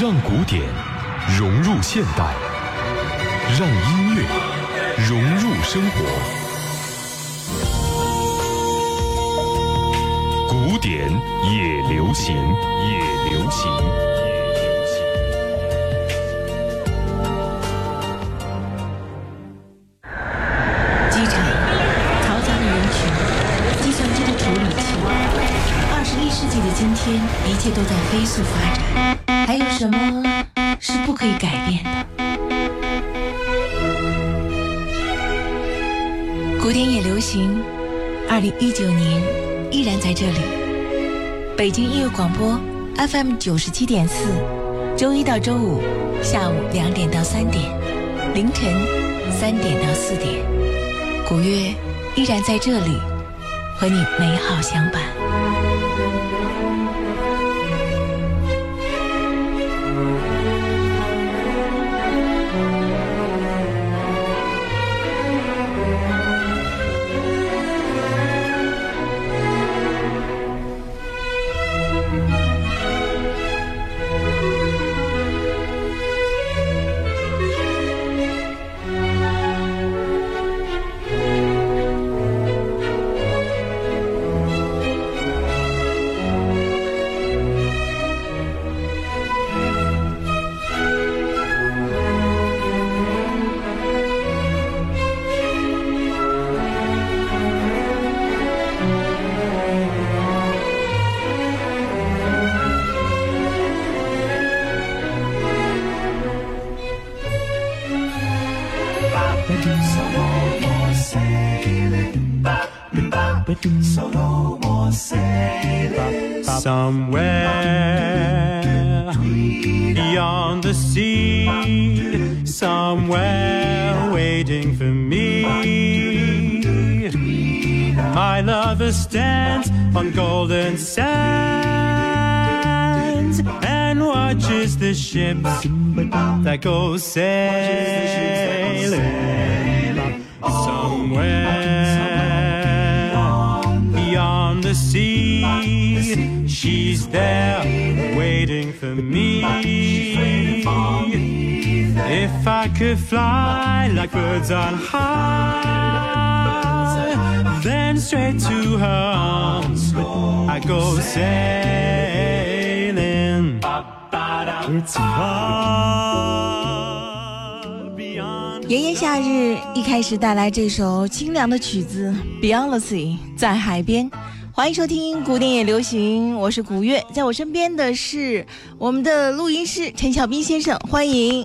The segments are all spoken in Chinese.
让古典融入现代，让音乐融入生活。古典也流行，也流行，也流行。机场，嘈杂的人群，计算机的处理器。二十一世纪的今天，一切都在飞速发展。改变的？古典也流行，二零一九年依然在这里。北京音乐广播 FM 九十七点四，周一到周五下午两点到三点，凌晨三点到四点。古月依然在这里，和你美好相伴。炎炎夏日，一开始带来这首清凉的曲子《Beyond the》在海边。欢迎收听古典也流行，我是古月，在我身边的是我们的录音师陈小斌先生，欢迎。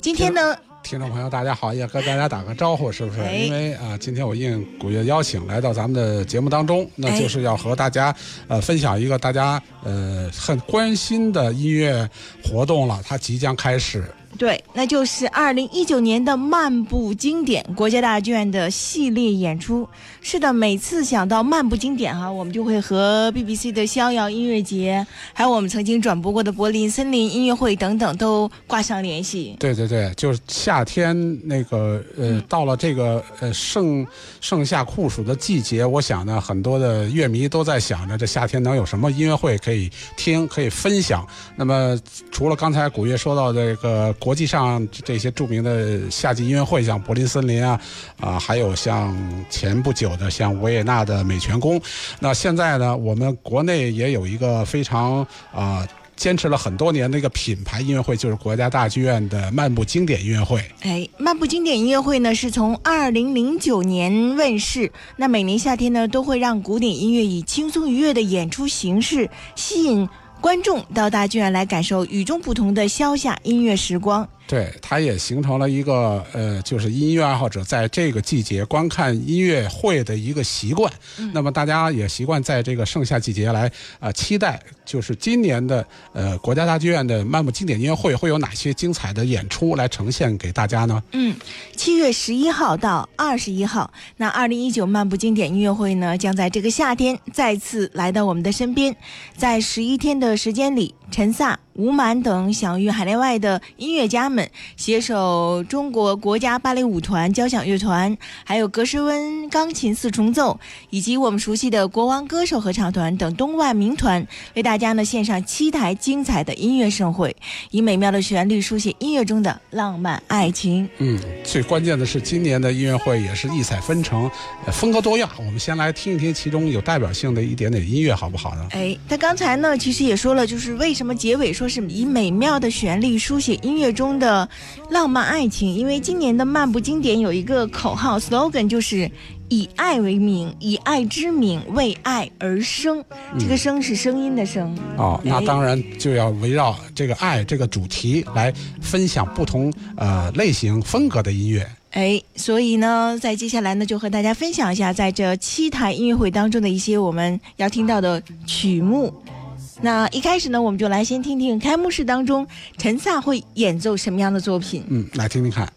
今天呢，听众朋友，大家好，也和大家打个招呼，是不是？哎因为啊，今天我应古月邀请来到咱们的节目当中，那就是要和大家呃分享一个大家呃很关心的音乐活动了，它即将开始。对，那就是二零一九年的漫步经典国家大剧院的系列演出。是的，每次想到漫步经典哈、我们就会和 BBC 的逍遥音乐节，还有我们曾经转播过的柏林森林音乐会等等都挂上联系。对对对，就是夏天那个呃，到了这个呃盛盛夏酷暑的季节，我想呢，很多的乐迷都在想着这夏天能有什么音乐会可以听，可以分享。那么除了刚才古月说到这个国际上这些著名的夏季音乐会，像柏林森林啊啊，还有像前不久的像维也纳的美泉宫，那现在呢，我们国内也有一个非常啊。坚持了很多年的一个品牌音乐会，就是国家大剧院的漫步经典音乐会。哎，漫步经典音乐会呢是从二零零九年问世，那每年夏天呢都会让古典音乐以轻松愉悦的演出形式吸引观众到大剧院来感受与众不同的消夏音乐时光。对，它也形成了一个呃，就是音乐爱好者在这个季节观看音乐会的一个习惯。那么大家也习惯在这个盛夏季节来啊、呃期待，就是今年的呃国家大剧院的漫步经典音乐会会有哪些精彩的演出来呈现给大家呢？嗯，七月十一号到二十一号，那二零一九漫步经典音乐会呢，将在这个夏天再次来到我们的身边。在十一天的时间里，陈萨、吴满等享誉海内外的音乐家们们携手中国国家芭蕾舞团交响乐团，还有格什温钢琴四重奏，以及我们熟悉的国王歌手合唱团等东外名团，为大家呢献上七台精彩的音乐盛会，以美妙的旋律书写音乐中的浪漫爱情。嗯，最关键的是今年的音乐会也是异彩纷呈，呃风格多样。我们先来听一听其中有代表性的一点点音乐，好不好呢？哎，他刚才呢，其实也说了，就是为什么结尾说是以美妙的旋律书写音乐中的浪漫爱情，因为今年的漫步经典有一个口号 slogan，就是以爱为名，以爱之名，为爱而生。这个“生”是声音的“声”。哦，那哎当然就要围绕这个爱这个主题来分享不同呃类型风格的音乐。哎，所以呢，在接下来呢，就和大家分享一下，在这七台音乐会当中的一些我们要听到的曲目。那一开始呢，我们就来先听听开幕式当中陈萨会演奏什么样的作品。嗯，来听听看。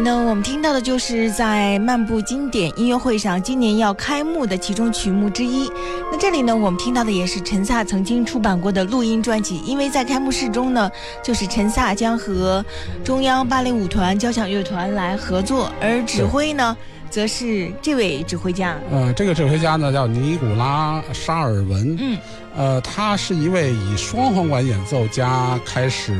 里呢，我们听到的就是在漫步经典音乐会上今年要开幕的其中曲目之一。那这里呢，我们听到的也是陈萨曾经出版过的录音专辑，因为在开幕式中呢，就是陈萨将和中央芭蕾舞团交响乐团来合作，而指挥呢，则是这位指挥家。呃，这个指挥家呢叫尼古拉·沙尔文。嗯，呃，他是一位以双簧管演奏家开始，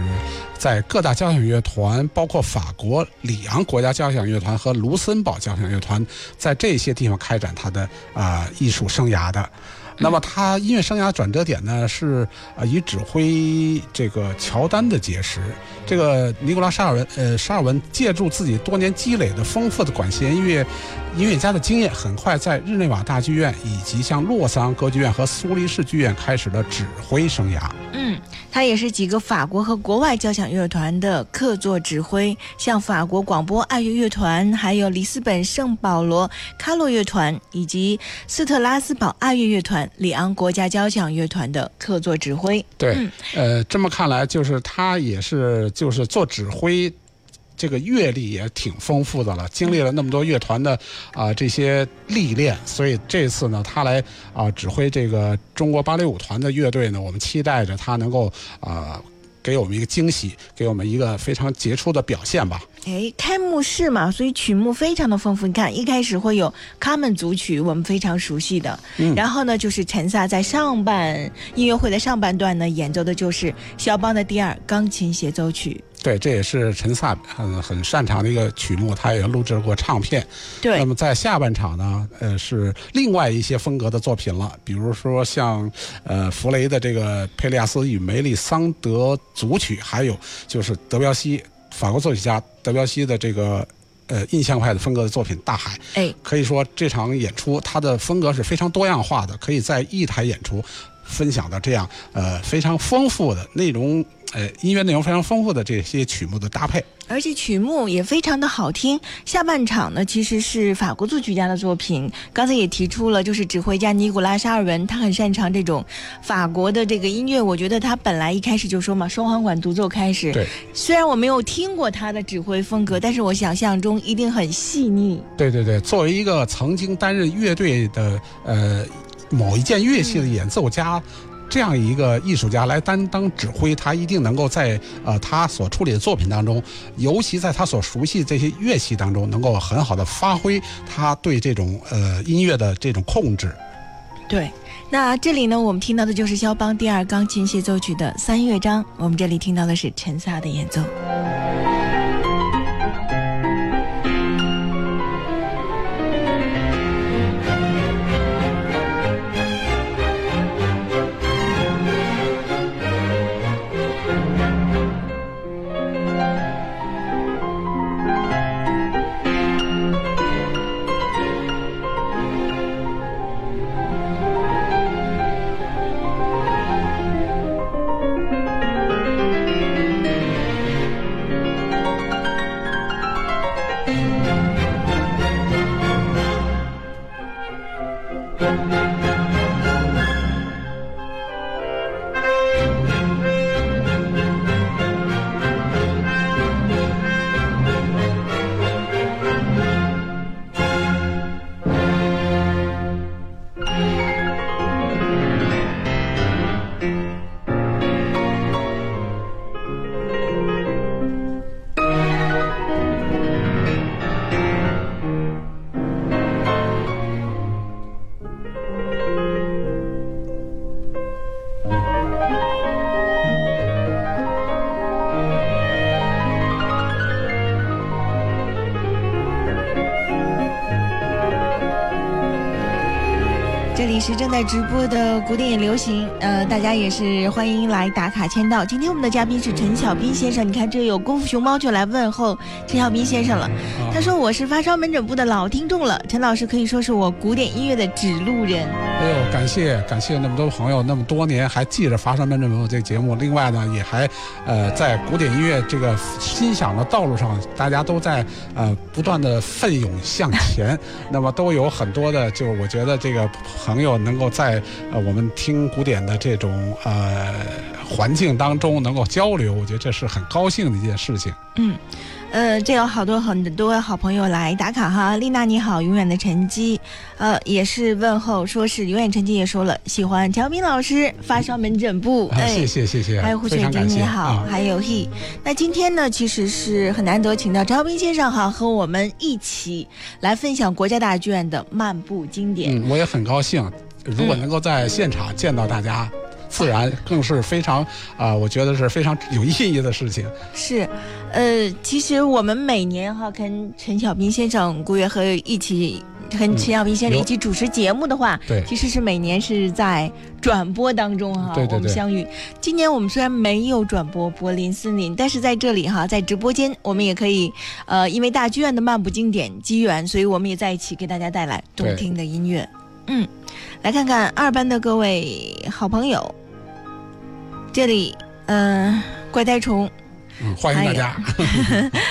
在各大交响乐团，包括法国里昂国家交响乐团和卢森堡交响乐团，在这些地方开展他的啊、艺术生涯的。那么他音乐生涯转折点呢是呃以指挥这个乔丹的结识。这个尼古拉沙尔文呃沙尔文借助自己多年积累的丰富的管弦音乐音乐家的经验，很快在日内瓦大剧院以及像洛桑歌剧院和苏黎世剧院开始了指挥生涯。嗯，他也是几个法国和国外交响乐团的客座指挥，像法国广播爱乐乐团，还有里斯本圣保罗卡洛乐团，以及斯特拉斯堡爱乐乐团、里昂国家交响乐团的客座指挥。对，嗯呃，这么看来，就是他也是就是做指挥。这个阅历也挺丰富的了，经历了那么多乐团的啊、这些历练，所以这次呢，他来啊、指挥这个中国芭蕾舞团的乐队呢，我们期待着他能够啊、给我们一个惊喜，给我们一个非常杰出的表现吧。哎，开幕式嘛，所以曲目非常的丰富。你看，一开始会有卡门组曲，我们非常熟悉的。嗯然后呢，就是陈萨在上半音乐会的上半段呢，演奏的就是肖邦的第二钢琴协奏曲。对，这也是陈萨很很擅长的一个曲目，他也录制过唱片。对那，么在下半场呢，呃，是另外一些风格的作品了，比如说像呃弗雷的这个《佩利亚斯与梅丽桑德组曲》，还有就是德彪西法国作曲家德彪西的这个呃印象派的风格的作品《大海》。哎，可以说这场演出它的风格是非常多样化的，可以在一台演出分享的这样呃非常丰富的内容，呃音乐内容非常丰富的这些曲目的搭配。而且曲目也非常的好听。下半场呢，其实是法国作曲家的作品。刚才也提出了，就是指挥家尼古拉沙尔文，他很擅长这种法国的这个音乐。我觉得他本来一开始就说嘛，双簧管独奏开始。对，虽然我没有听过他的指挥风格，但是我想象中一定很细腻。对对对，作为一个曾经担任乐队的呃某一件乐器的演奏家。这样一个艺术家来担当指挥，他一定能够在呃他所处理的作品当中，尤其在他所熟悉这些乐器当中，能够很好的发挥他对这种呃音乐的这种控制。对，那这里呢，我们听到的就是肖邦第二钢琴协奏曲的三乐章，我们这里听到的是陈萨的演奏。在直播的古典流行，呃，大家也是欢迎来打卡签到。今天我们的嘉宾是陈小斌先生，你看这有功夫熊猫就来问候陈小斌先生了。他说我是发烧门诊部的老听众了，陈老师可以说是我古典音乐的指路人。哎呦，感谢感谢那么多朋友，那么多年还记着发烧门诊部这个节目。另外呢，也还呃在古典音乐这个欣赏的道路上，大家都在呃不断的奋勇向前。那么都有很多的，就是我觉得这个朋友能够在呃我们听古典的这种呃环境当中能够交流，我觉得这是很高兴的一件事情。嗯，呃，这有好多很多好朋友来打卡哈。丽娜你好，永远的晨曦，呃，也是问候，说是永远晨曦也说了喜欢乔斌老师发烧门诊部，啊，谢谢谢谢，还有胡雪珍非常感谢你好，啊还有 he。那今天呢，其实是很难得请到张斌先生哈，和我们一起来分享国家大剧院的漫步经典。嗯，我也很高兴，如果能够在现场见到大家。自然更是非常啊、我觉得是非常有意义的事情。是，呃，其实我们每年哈跟陈小斌先生、顾月和一起。跟陈小斌先生一起主持节目的话，对其实是每年是在转播当中哈，对对对我们相遇。今年我们虽然没有转播柏林森林，但是在这里哈，在直播间我们也可以，呃，因为大剧院的漫步经典机缘，所以我们也在一起给大家带来动听的音乐。嗯，来看看二班的各位好朋友，这里，呃，怪胎虫。嗯，欢迎大家。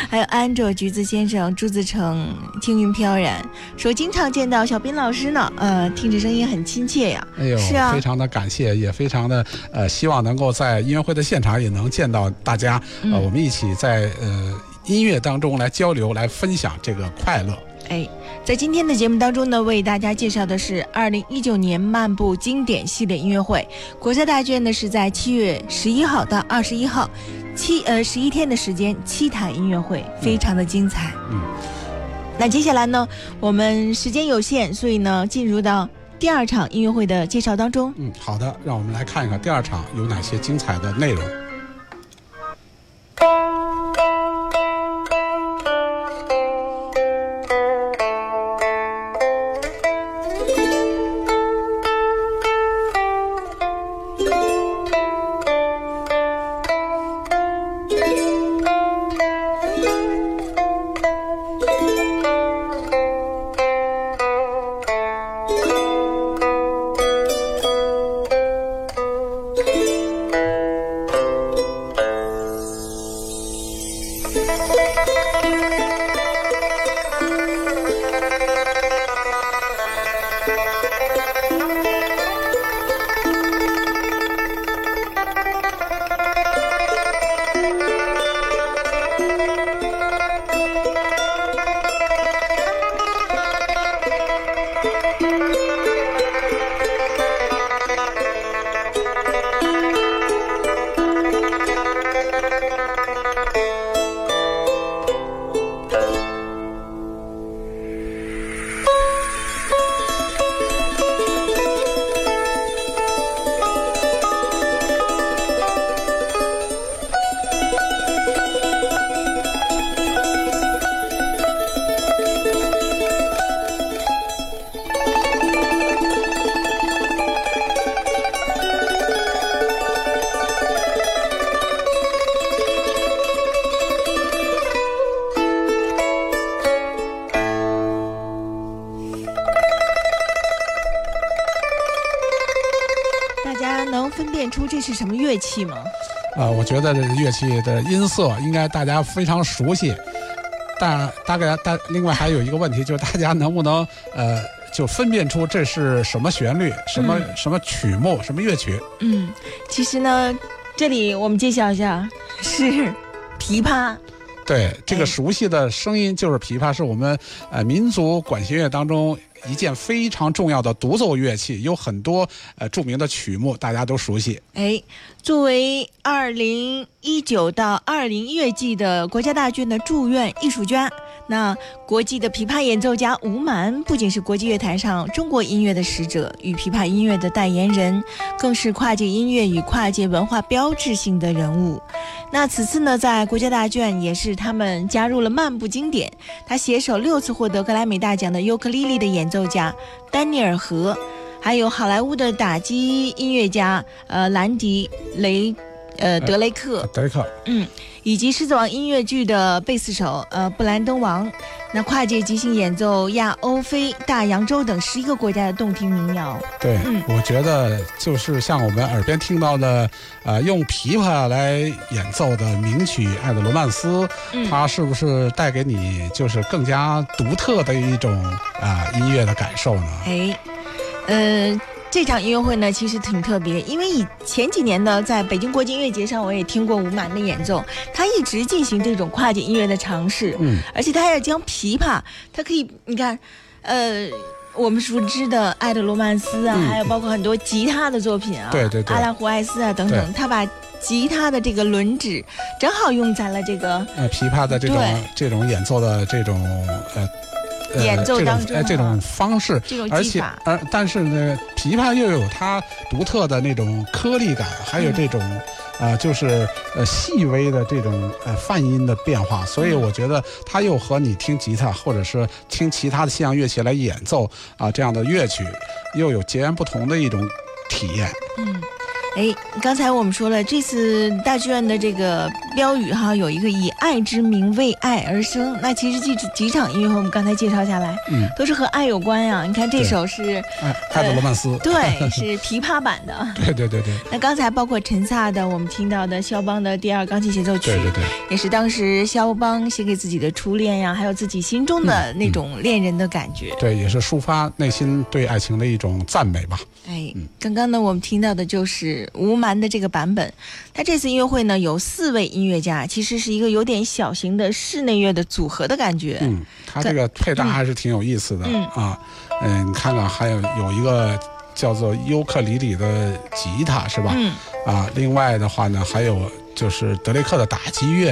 还有 安卓橘子先生、朱自成、青云飘然，说经常见到小斌老师呢，呃，听着声音很亲切呀。哎呦，是啊非常的感谢，也非常的呃，希望能够在音乐会的现场也能见到大家，嗯呃，我们一起在呃音乐当中来交流，来分享这个快乐。哎，在今天的节目当中呢，为大家介绍的是二零一九年漫步经典系列音乐会。国家大剧院呢是在七月十一号到二十一号，七呃十一天的时间，七台音乐会，非常的精彩。嗯，那接下来呢，我们时间有限，所以呢，进入到第二场音乐会的介绍当中。嗯，好的，让我们来看一看第二场有哪些精彩的内容。辨出这是什么乐器吗？啊、我觉得这乐器的音色应该大家非常熟悉，但大概大另外还有一个问题就是大家能不能呃就分辨出这是什么旋律、什么、什么曲目、什么乐曲？嗯，其实呢，这里我们介绍一下是琵琶。对，这哎个熟悉的声音就是琵琶，是我们呃民族管弦乐当中一件非常重要的独奏乐器，有很多呃著名的曲目大家都熟悉。哎，作为二零一九到二零乐季的国家大剧院的驻院艺术家，那国际的琵琶演奏家吴蛮不仅是国际乐坛上中国音乐的使者与琵琶音乐的代言人，更是跨界音乐与跨界文化标志性的人物。那此次呢，在国家大剧院也是他们加入了漫步经典，他携手六次获得格莱美大奖的尤克里里的演奏家丹尼尔·和。还有好莱坞的打击音乐家呃兰迪雷呃德雷克，德雷克，嗯，以及《狮子王》音乐剧的贝斯手呃布兰登王，那跨界即兴演奏亚欧非大洋洲等十一个国家的动听民谣。对，嗯我觉得就是像我们耳边听到的，呃，用琵琶来演奏的名曲《爱的罗曼斯》，嗯它是不是带给你就是更加独特的一种啊、音乐的感受呢？哎，呃。这场音乐会呢，其实挺特别，因为以前几年呢，在北京国际音乐节上，我也听过吴蛮的演奏，他一直进行这种跨界音乐的尝试。嗯，而且他要将琵琶，他可以，你看，呃，我们熟知的《爱的罗曼斯》啊，嗯还有包括很多吉他的作品啊，对对对阿拉胡艾斯啊等等，他把吉他的这个轮指正好用在了这个呃，琵琶的这种这种演奏的这种呃。呃演奏当中这种方式，这种而且而但是呢，琵琶又有它独特的那种颗粒感，还有这种啊、呃就是呃细微的这种呃泛音的变化，所以我觉得它又和你听吉他或者是听其他的西洋乐器来演奏啊、这样的乐曲，又有截然不同的一种体验。嗯。哎，刚才我们说了，这次大剧院的这个标语哈，有一个以爱之名为爱而生。那其实这几场音乐会，我们刚才介绍下来，嗯，都是和爱有关呀。你看这首是，哎，爱的罗曼斯，对，是琵琶版的。对对对对那刚才包括陈萨的，我们听到的肖邦的第二钢琴协奏曲，对对对，也是当时肖邦写给自己的初恋呀，还有自己心中的那种恋人的感觉。对，也是抒发内心对爱情的一种赞美吧。哎，刚刚呢，我们听到的就是吴蛮的这个版本。他这次音乐会呢，有四位音乐家，其实是一个有点小型的室内乐的组合的感觉。嗯，他这个配搭还是挺有意思的、嗯啊。嗯，你看看，还有有一个叫做尤克里里的吉他是吧？嗯，啊，另外的话呢，还有就是德雷克的打击乐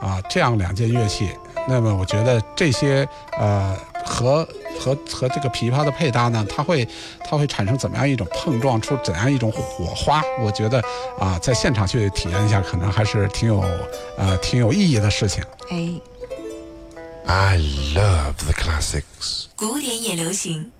啊，这样两件乐器。那么我觉得这些呃和和和这个琵琶的配搭呢，它会它会产生怎么样一种碰撞出怎样一种火花？我觉得啊，在现场去体验一下，可能还是挺有呃挺有意义的事情。哎，I love the classics. 古典也流行。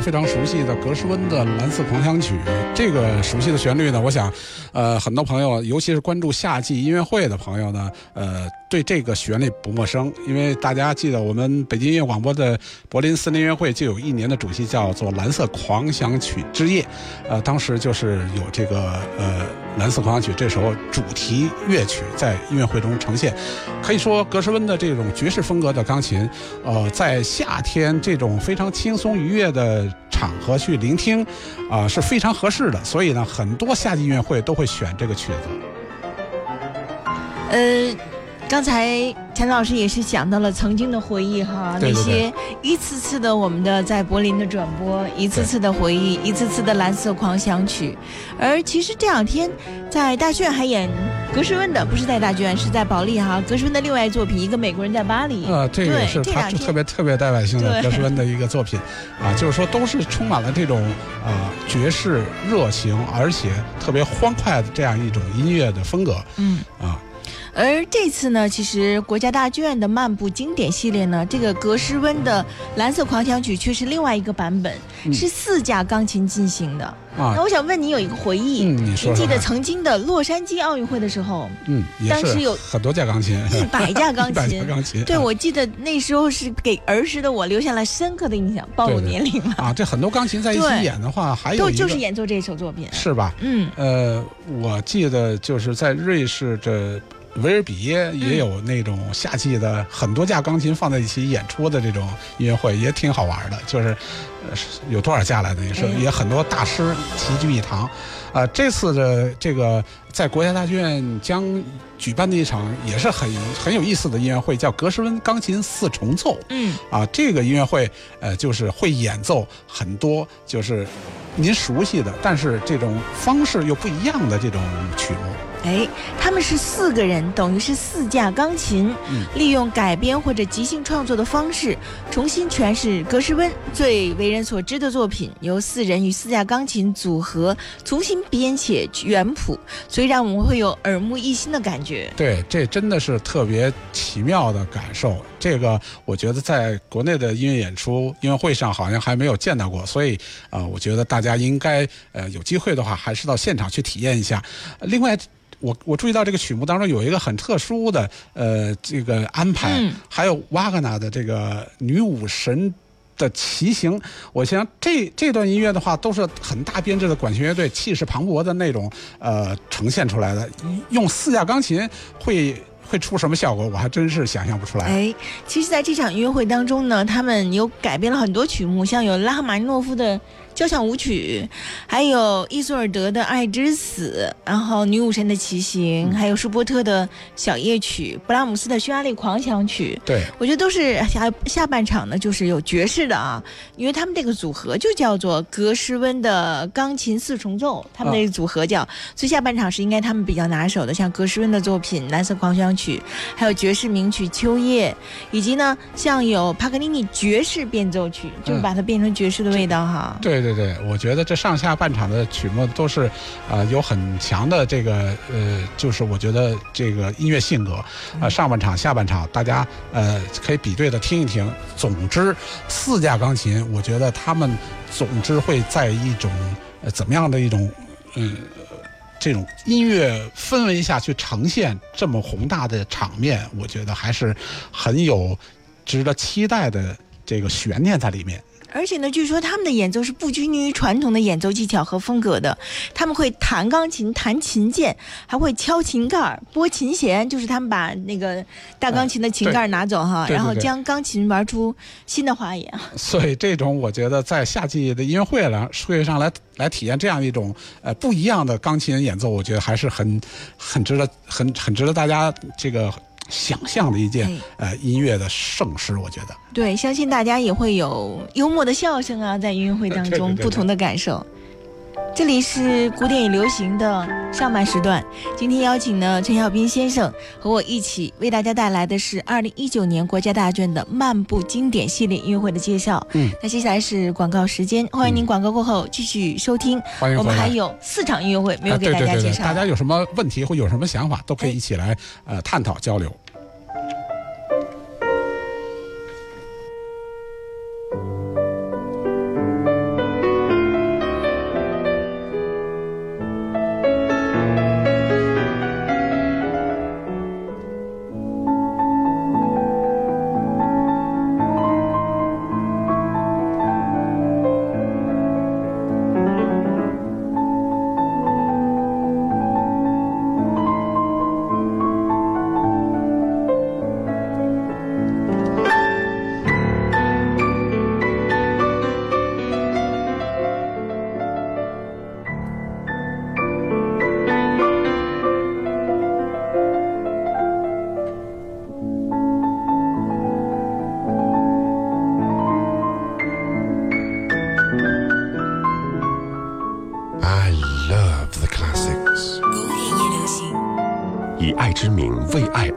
非常熟悉的格诗温的《蓝色狂想曲》。这个熟悉的旋律呢，我想，呃，很多朋友，尤其是关注夏季音乐会的朋友呢，呃，对这个旋律不陌生，因为大家记得我们北京音乐广播的柏林森林音乐会就有一年的主题叫做《蓝色狂想曲之夜》，呃，当时就是有这个呃。《蓝色狂想曲》这首主题乐曲在音乐会中呈现，可以说格什温的这种爵士风格的钢琴，呃，在夏天这种非常轻松愉悦的场合去聆听，啊，是非常合适的。所以呢，很多夏季音乐会都会选这个曲子。呃。刚才陈老师也是想到了曾经的回忆哈，那些一次次的我们的在柏林的转播，一次次的回忆，一次次的蓝色狂想曲。而其实这两天在大剧院还演格什温的，不是在大剧院，是在保利哈。格什温的另外作品《一个美国人在巴黎》呃，这个是他特别特别代表性的格什温的一个作品啊，就是说都是充满了这种啊爵士热情，而且特别欢快的这样一种音乐的风格。嗯啊。而这次呢，其实国家大剧院的漫步经典系列呢，这个格诗温的蓝色狂想曲却是另外一个版本，是四架钢琴进行的。啊，那我想问你有一个回忆，你记得曾经的洛杉矶奥运会的时候，嗯，当时有很多 架钢琴，一百架钢琴，钢琴。对，我记得那时候是给儿时的我留下了深刻的印象，暴露年龄了。啊，这很多钢琴在一起演的话，还有都就是演奏这首作品，是吧？嗯，呃，我记得就是在瑞士这。维尔比耶也有那种夏季的很多架钢琴放在一起演出的这种音乐会，也挺好玩的。就是，呃，有多少架来的也是，也很多大师齐聚一堂。啊，这次的这个在国家大剧院将举办的一场也是很很有意思的音乐会，叫格什温钢琴四重奏。嗯，啊，这个音乐会呃，就是会演奏很多就是您熟悉的，但是这种方式又不一样的这种曲目。哎，他们是四个人，等于是四架钢琴，利用改编或者即兴创作的方式，重新诠释格什温最为人所知的作品，由四人与四架钢琴组合重新编写原谱，所以让我们会有耳目一新的感觉。对，这真的是特别奇妙的感受。这个我觉得在国内的音乐演出音乐会上好像还没有见到过，所以啊，我觉得大家应该呃有机会的话，还是到现场去体验一下。另外。我我注意到这个曲目当中有一个很特殊的呃这个安排，还有瓦格纳的这个女武神的骑行。我想这这段音乐的话，都是很大编制的管弦乐队，气势磅礴的那种呃呈现出来的。用四架钢琴会会出什么效果？我还真是想象不出来。哎，其实在这场音乐会当中呢，他们有改编了很多曲目，像有拉赫玛尼诺夫的。交响舞曲，还有伊索尔德的《爱之死》，然后女武神的骑行，还有舒伯特的小夜曲，布拉姆斯的匈牙利狂想曲。对，我觉得都是下下半场呢，就是有爵士的啊，因为他们这个组合就叫做格什温的钢琴四重奏，他们那个组合叫，所以下半场是应该他们比较拿手的，像格什温的作品《蓝色狂想曲》，还有爵士名曲《秋夜》，以及呢像有帕格尼尼爵士变奏曲，就是把它变成爵士的味道哈。对。对对，我觉得这上下半场的曲目都是，呃，有很强的这个呃，就是我觉得这个音乐性格，啊，上半场、下半场，大家呃可以比对的听一听。总之，四架钢琴，我觉得他们总之会在一种呃怎么样的一种嗯这种音乐氛围下去呈现这么宏大的场面，我觉得还是很有值得期待的这个悬念在里面。而且呢，据说他们的演奏是不拘泥于传统的演奏技巧和风格的，他们会弹钢琴、弹琴键，还会敲琴盖、拨琴弦，就是他们把那个大钢琴的琴盖拿走哈，然后将钢琴玩出新的花样。所以这种我觉得在夏季的音乐会来会上来来体验这样一种呃不一样的钢琴演奏，我觉得还是很很值得很很值得大家这个。想象的一件呃音乐的盛事，我觉得。对，相信大家也会有幽默的笑声啊，在音乐会当中 不同的感受。这里是古典与流行的上半时段，今天邀请呢陈小斌先生和我一起为大家带来的是二零一九年国家大剧院的漫步经典系列音乐会的介绍。嗯，那接下来是广告时间，欢迎您广告过后继续收听。欢迎我们还有四场音乐会没有给大家介绍，大家有什么问题或有什么想法，都可以一起来呃探讨交流。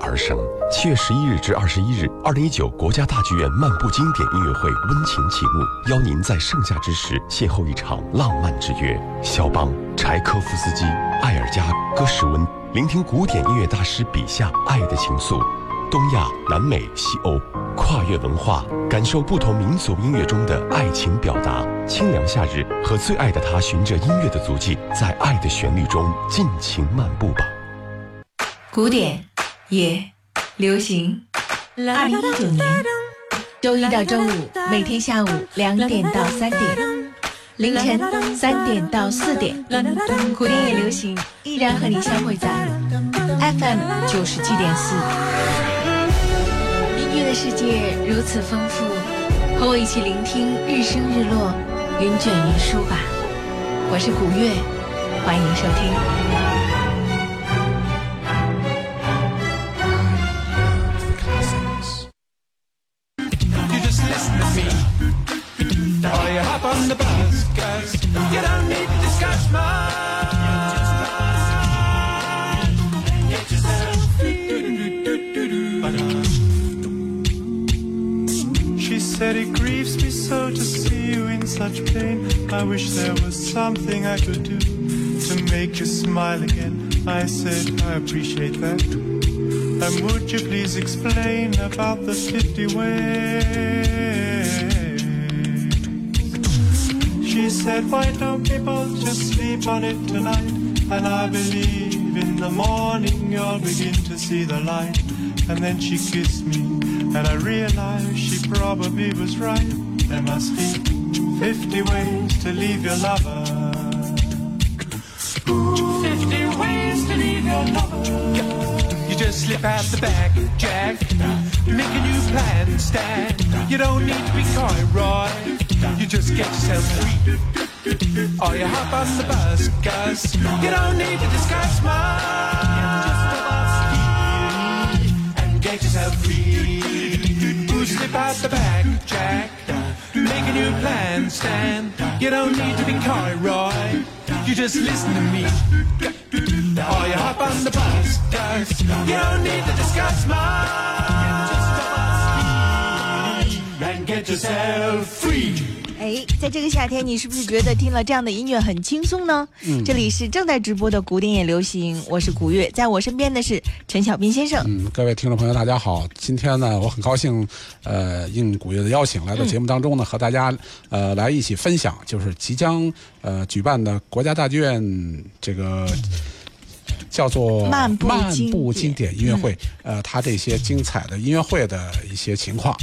而生。七月十一日至二十一日，二零一九国家大剧院漫步经典音乐会温情启幕，邀您在盛夏之时邂逅一场浪漫之约。肖邦、柴科夫斯基、艾尔加、戈什温，聆听古典音乐大师笔下爱的情愫。东亚、南美、西欧，跨越文化，感受不同民族音乐中的爱情表达。清凉夏日，和最爱的他，循着音乐的足迹，在爱的旋律中尽情漫步吧。古典也流行。二零一九年，周一到周五每天下午两点到三点，凌晨三点到四点，古典也流行依然和你相会在 FM 九十七点四。音乐的世界如此丰富，和我一起聆听日升日落，云卷云舒吧。我是古月，欢迎收听。Something I could do to make you smile again. I said I appreciate that. And would you please explain about the 50 ways? She said, why don't people just sleep on it tonight? And I believe in the morning you'll begin to see the light. And then she kissed me, and I realized she probably was right. There must be 50 ways to leave your lover. 50 ways to leave your lover. You just slip out the back, Jack. Make a new plan, Stan. You don't need to be coy, Roy. You just get yourself free. Or you hop on the bus, Gus. You don't need to discuss much. And get yourself free. You slip out the back, Jack. Make a new plan, Stan. You don't need to be coy, Roy. You just listen to me. Or you hop on the bus. You don't need to discuss much. And get yourself free. 哎，在这个夏天，你是不是觉得听了这样的音乐很轻松呢？嗯，这里是正在直播的古典也流行，我是古月，在我身边的是陈小斌先生。嗯，各位听众朋友，大家好。今天呢，我很高兴，呃，应古月的邀请，来到节目当中呢，和大家呃来一起分享，就是即将呃举办的国家大剧院这个。叫做漫步经典音乐会，呃，它这些精彩的音乐会的一些情况。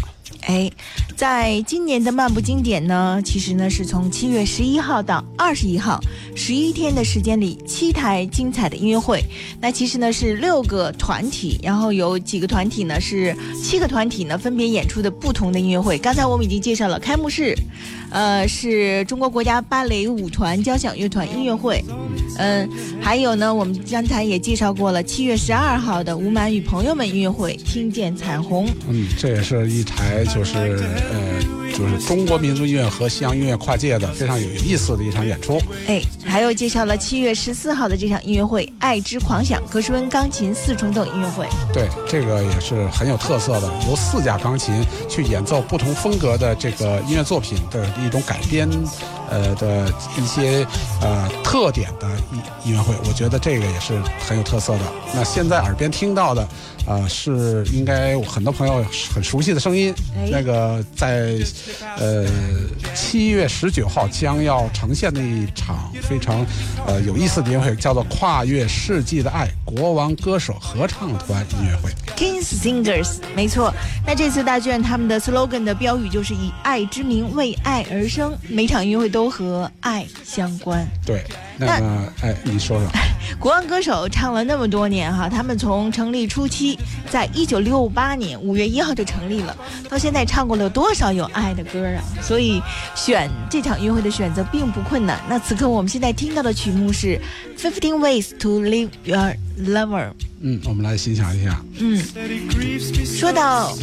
哎，在今年的漫步经典呢，其实呢是从七月十一号到二十一号，十一天的时间里，七台精彩的音乐会。那其实呢是六个团体，然后有几个团体呢是七个团体呢分别演出的不同的音乐会。刚才我们已经介绍了开幕式，呃，是中国国家芭蕾舞团交响乐团音乐会。嗯，还有呢，我们刚才也介绍过了，七月十二号的吴满与朋友们音乐会，听见彩虹。嗯，这也是一台就是呃，就是中国民族音乐和西洋音乐跨界的非常有意思的一场演出。哎，还有介绍了七月十四号的这场音乐会《爱之狂想》格什温钢琴四重奏音乐会。对，这个也是很有特色的，由四架钢琴去演奏不同风格的这个音乐作品的一种改编，呃的一些呃特点的音音乐会，我觉得这个也是很有特色的。那现在耳边听到的，呃，是应该很多朋友很熟悉的声音，哎那个在呃七月十九号将要呈现的一场非常呃有意思的音乐会，叫做《跨越世纪的爱》国王歌手合唱团音乐会。Kings Singers，没错。那这次大剧院他们的 slogan 的标语就是以爱之名为爱而生，每场音乐会都和爱相关。对，那么哎，你说说，国王歌手唱了那么多年哈，他们从成立初期，在一九六八年五月一号就成立了，到现在唱过了多少有爱的歌啊！所以选这场音乐会的选择并不困难。那此刻我们现在听到的曲目是《Fifteen Ways to Leave Your Lover》。嗯，我们来欣赏一下。嗯，说到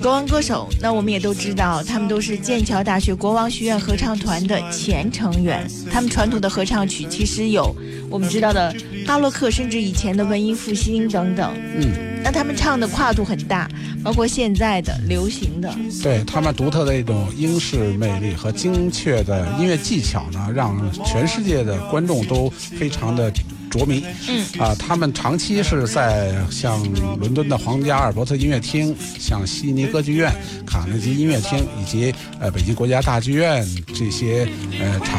国王歌手，那我们也都知道，他们都是剑桥大学国王学院合唱团的前成员。他们传统的合唱曲其实有我们知道的巴洛克，甚至以前的文艺复兴等等。嗯，那他们唱的跨度很大，包括现在的流行的。对他们独特的一种英式魅力和精确的音乐技巧呢，让全世界的观众都非常的。着迷，嗯啊，他们长期是在像伦敦的皇家阿尔伯特音乐厅、像悉尼歌剧院、卡内基音乐厅以及呃北京国家大剧院这些呃场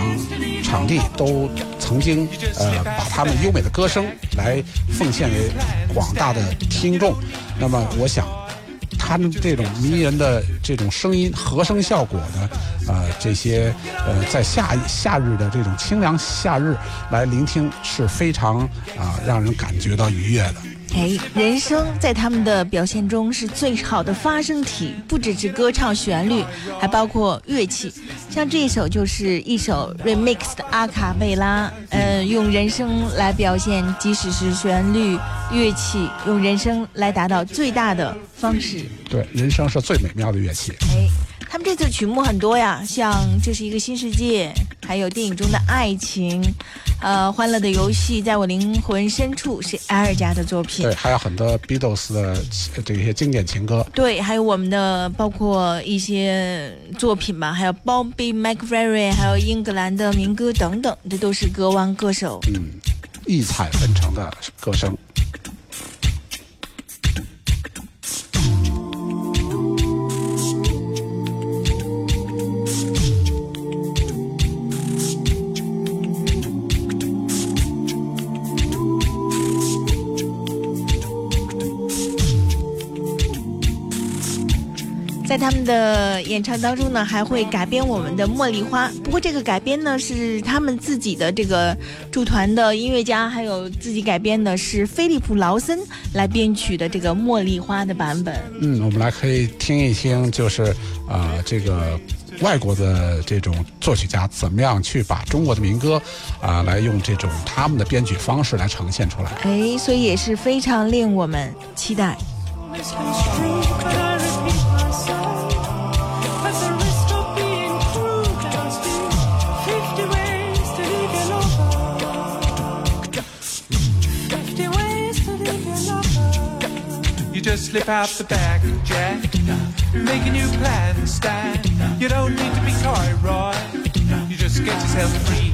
场地，都曾经呃把他们优美的歌声来奉献给广大的听众。那么，我想。他们这种迷人的这种声音和声效果的，呃，这些呃，在夏夏日的这种清凉夏日来聆听是非常啊让人感觉到愉悦的。哎，人声在他们的表现中是最好的发声体，不只是歌唱旋律，还包括乐器。像这一首就是一首 remix 的阿卡贝拉，呃，用人声来表现，即使是旋律、乐器，用人声来达到最大的方式。对，人声是最美妙的乐器。哎。他们这次曲目很多呀，像这是一个新世界，还有电影中的爱情，呃，欢乐的游戏，在我灵魂深处是埃尔加的作品。对，还有很多 Beatles 的这些经典情歌。对，还有我们的包括一些作品吧，还有 Bobby McFerrin，还有英格兰的民歌等等，这都是歌王歌手。嗯，异彩纷呈的歌声。他们的演唱当中呢，还会改编我们的《茉莉花》。不过这个改编呢，是他们自己的这个驻团的音乐家，还有自己改编的，是菲利普劳森来编曲的这个《茉莉花》的版本。嗯，我们来可以听一听，就是啊，这个外国的这种作曲家怎么样去把中国的民歌啊，来用这种他们的编曲方式来呈现出来。哎，所以也是非常令我们期待。Just slip out the back, Jack. Make a new plan, Stan. You don't need to be coy, Roy. You just get yourself free.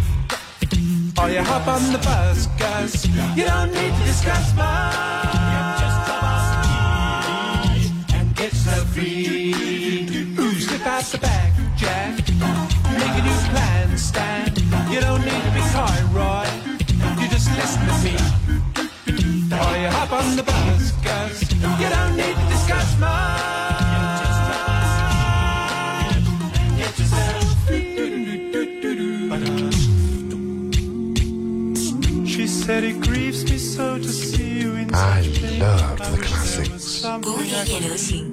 Or you hop on the bus, Gus. You don't need to discuss much. And get yourself free. Ooh, slip out the back, Jack. 也流行。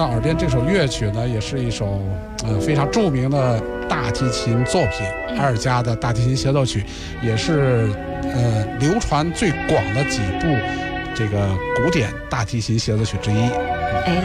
到耳边这首乐曲呢，也是一首呃非常著名的大提琴作品，埃尔加的大提琴协奏曲，也是呃流传最广的几部这个古典大提琴协奏曲之一。哎，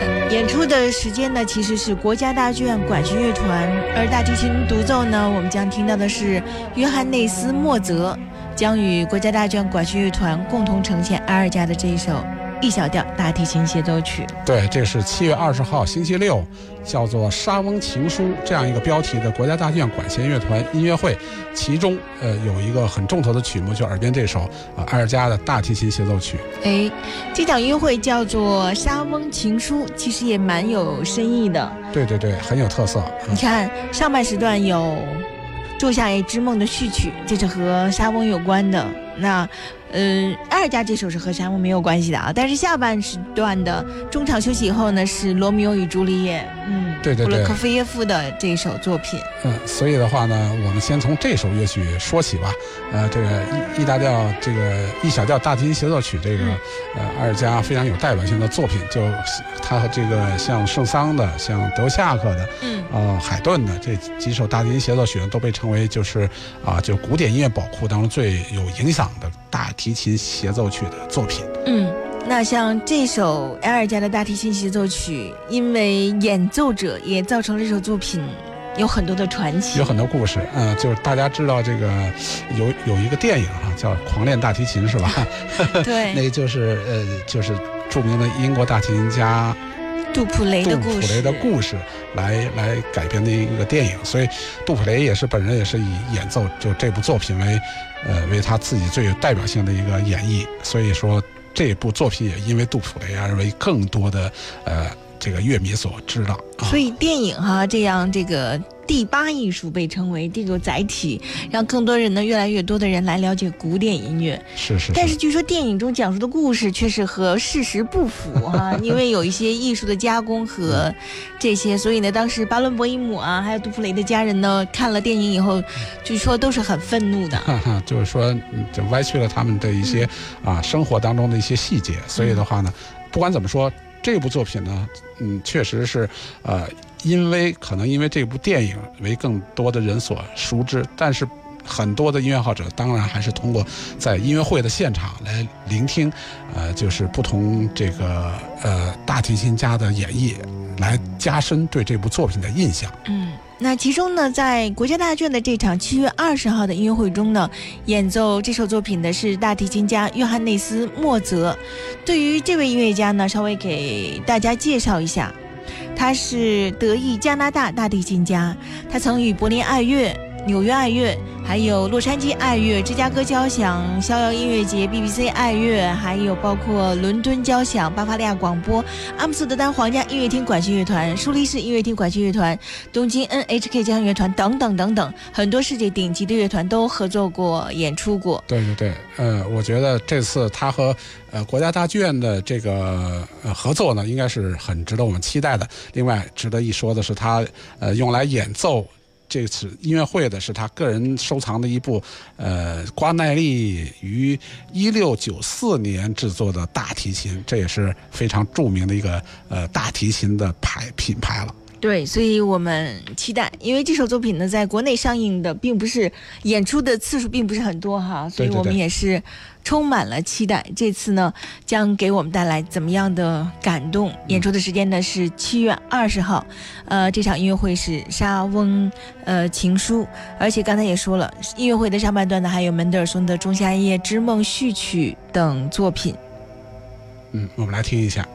呃演出的时间呢，其实是国家大剧院管弦乐团，而大提琴独奏呢，我们将听到的是约翰内斯·莫泽将与国家大剧院管弦乐团共同呈现埃尔加的这一首 E 小调大提琴协奏曲。对，这是七月二十号星期六，叫做《沙翁情书》这样一个标题的国家大剧院管弦乐团音乐会，其中呃有一个很重头的曲目，就耳边这首啊埃尔加的大提琴协奏曲。哎，这场音乐会叫做《沙翁情书》，其实也蛮有深意的。对对对，很有特色。你看上半时段有《仲夏夜之梦》的序曲，这是和沙翁有关的。那，呃，埃尔加这首是和沙漠没有关系的啊。但是下半时段的中场休息以后呢，是《罗密欧与朱丽叶》，嗯，对对对普罗科菲耶夫的这首作品。嗯，所以的话呢，我们先从这首乐曲说起吧。呃，这个 E E 大调这个 E 小调大提琴协奏曲，这个呃埃尔加非常有代表性的作品，就他和这个像圣桑的、像德夏克的、嗯呃海顿的这几首大提琴协奏曲呢，都被称为就是啊、就古典音乐宝库当中最有影响的大提琴协奏曲的作品。嗯，那像这首埃尔加的大提琴协奏曲，因为演奏者也造成了这首作品有很多的传奇。有很多故事，嗯、就是大家知道这个有有一个电影啊，叫《狂恋大提琴》，是吧？对，那个就是呃，就是著名的英国大提琴家杜普雷的故事。杜普雷的故事来来改编的一个电影，所以杜普雷也是本人也是以演奏就这部作品为呃为他自己最有代表性的一个演绎，所以说这部作品也因为杜普雷而为更多的呃这个乐迷所知道啊。所以电影哈，这样这个第八艺术被称为这个载体，让更多人呢，越来越多的人来了解古典音乐。是是但是据说电影中讲述的故事却是和事实不符哈，因为有一些艺术的加工和这些，所以呢，当时巴伦博伊姆啊，还有杜普雷的家人呢，看了电影以后，据说都是很愤怒的。哈哈，就是说，嗯就歪曲了他们的一些啊生活当中的一些细节。所以的话呢，不管怎么说，这部作品呢，嗯，确实是呃，因为可能因为这部电影为更多的人所熟知，但是。很多的音乐爱好者当然还是通过在音乐会的现场来聆听，呃，就是不同这个呃大提琴家的演绎，来加深对这部作品的印象。嗯，那其中呢，在国家大剧院的这场七月二十号的音乐会中呢，演奏这首作品的是大提琴家约翰内斯·莫泽。对于这位音乐家呢，稍微给大家介绍一下，他是德意加拿大大提琴家，他曾与柏林爱乐。纽约爱乐，还有洛杉矶爱乐、芝加哥交响、逍遥音乐节、BBC 爱乐，还有包括伦敦交响、巴伐利亚广播、阿姆斯特丹皇家音乐厅管弦乐团、苏黎世音乐厅管弦乐团、东京 NHK 交响乐团等等等等，很多世界顶级的乐团都合作过、演出过。对对对，呃，我觉得这次他和呃国家大剧院的这个呃合作呢，应该是很值得我们期待的。另外，值得一说的是，他呃用来演奏。这次音乐会的是他个人收藏的一部，呃，瓜奈利于一六九四年制作的大提琴，这也是非常著名的一个呃大提琴的牌品牌了。对，所以我们期待，因为这首作品呢，在国内上映的并不是演出的次数并不是很多哈，所以我们也是充满了期待。这次呢，将给我们带来怎么样的感动？演出的时间呢是七月二十号，呃，这场音乐会是莎翁呃情书，而且刚才也说了，音乐会的上半段呢还有门德尔松的《仲夏夜之梦》序曲等作品。嗯，我们来听一下。